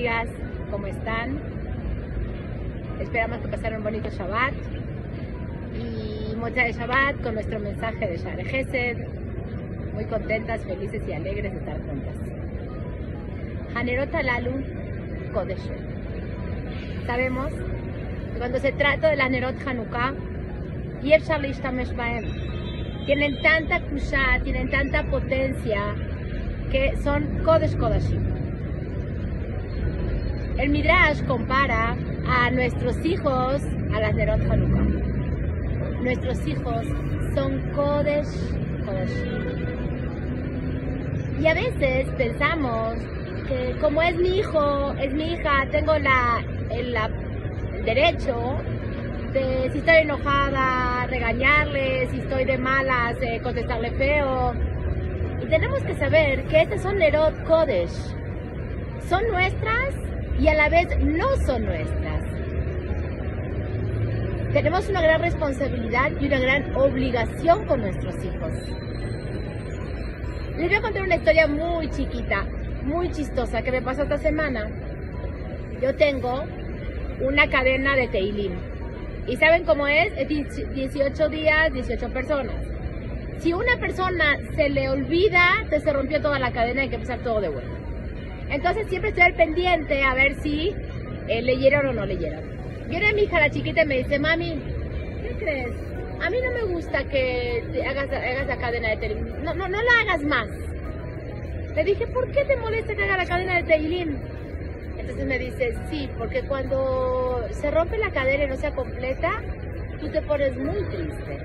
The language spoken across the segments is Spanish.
amigas, ¿cómo están? Esperamos que pasaron un bonito Shabbat y de Shabbat con nuestro mensaje de Share Gesed. Muy contentas, felices y alegres de estar juntas. Hanerot Lalu Kodesh. Sabemos que cuando se trata de la Hanerot Hanukkah, tienen tanta kusha, tienen tanta potencia que son Kodesh Kodashim. El Midrash compara a nuestros hijos a las Nerot Hanukkah. Nuestros hijos son Kodesh Kodashim. Y a veces pensamos que como es mi hijo, es mi hija, tengo la, el, derecho de si estoy enojada, regañarle, si estoy de malas, eh, contestarle feo. Y tenemos que saber que estas son Nerot Kodesh. Son nuestras y a la vez no son nuestras. Tenemos una gran responsabilidad y una gran obligación con nuestros hijos. Les voy a contar una historia muy chiquita, muy chistosa que me pasó esta semana. Yo tengo una cadena de Teilim. ¿Y saben cómo es? Es 18 días, 18 personas. Si una persona se le olvida, se rompió toda la cadena y hay que empezar todo de vuelta. Entonces siempre estoy al pendiente a ver si eh, leyeron o no leyeron. Viene mi hija, la chiquita, y me dice, mami, ¿qué crees? A mí no me gusta que hagas, hagas la cadena de Teilim. No, no, no la hagas más. Le dije, ¿por qué te molesta que haga la cadena de Teilim? Entonces me dice, sí, porque cuando se rompe la cadena y no sea completa, tú te pones muy triste.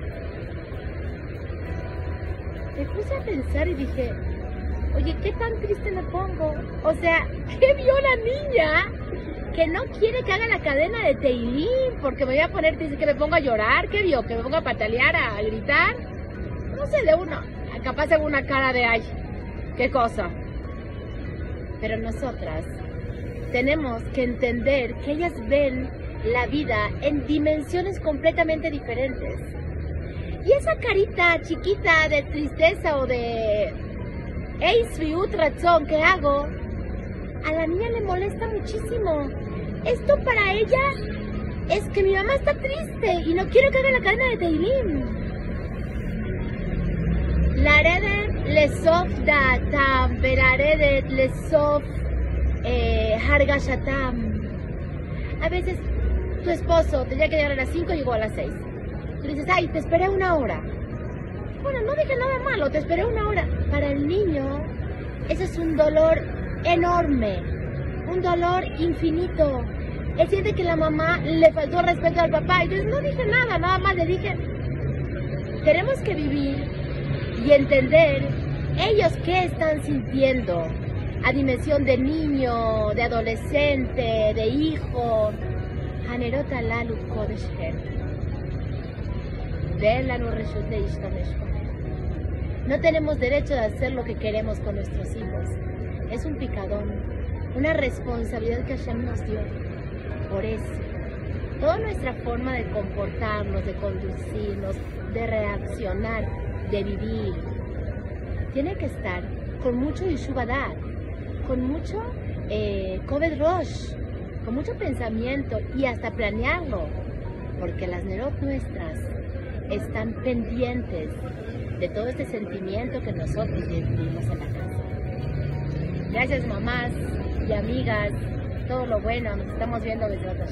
Me puse a pensar y dije, oye, ¿qué tan triste me pongo? O sea, ¿qué vio la niña que no quiere que haga la cadena de Teilín? Porque me voy a poner, dice que me pongo a llorar, ¿qué vio? Que me ponga a patalear, a gritar. No sé, de uno, capaz de una cara de ay, qué cosa. Pero nosotras tenemos que entender que ellas ven la vida en dimensiones completamente diferentes. Y esa carita chiquita de tristeza o de Eisviut Razón que hago, a la niña le molesta muchísimo. Esto para ella es que mi mamá está triste y no quiero que haga la cadena de Teilim. La redet le sof datam, redet le sof eh, hargashatam. A veces tu esposo tenía que llegar a las 5 y llegó a las 6. Tú dices, ay, te esperé una hora. Bueno, no dije nada malo, te esperé una hora. Para el niño, ese es un dolor enorme, un dolor infinito. Él siente que la mamá le faltó respeto al papá. Yo no dije nada, nada más le dije, tenemos que vivir y entender ellos qué están sintiendo a dimensión de niño, de adolescente, de hijo. Lalu kodesh no tenemos derecho de hacer lo que queremos con nuestros hijos. Es un picadón, una responsabilidad que Hashem nos dio. Por eso, toda nuestra forma de comportarnos, de conducirnos, de reaccionar, de vivir, tiene que estar con mucho Yeshuvadad, con mucho eh, Rosh, con mucho pensamiento y hasta planearlo, porque las Nerot nuestras están pendientes de todo este sentimiento que nosotros vivimos en la casa. Gracias mamás y amigas, todo lo bueno, nos estamos viendo desde otra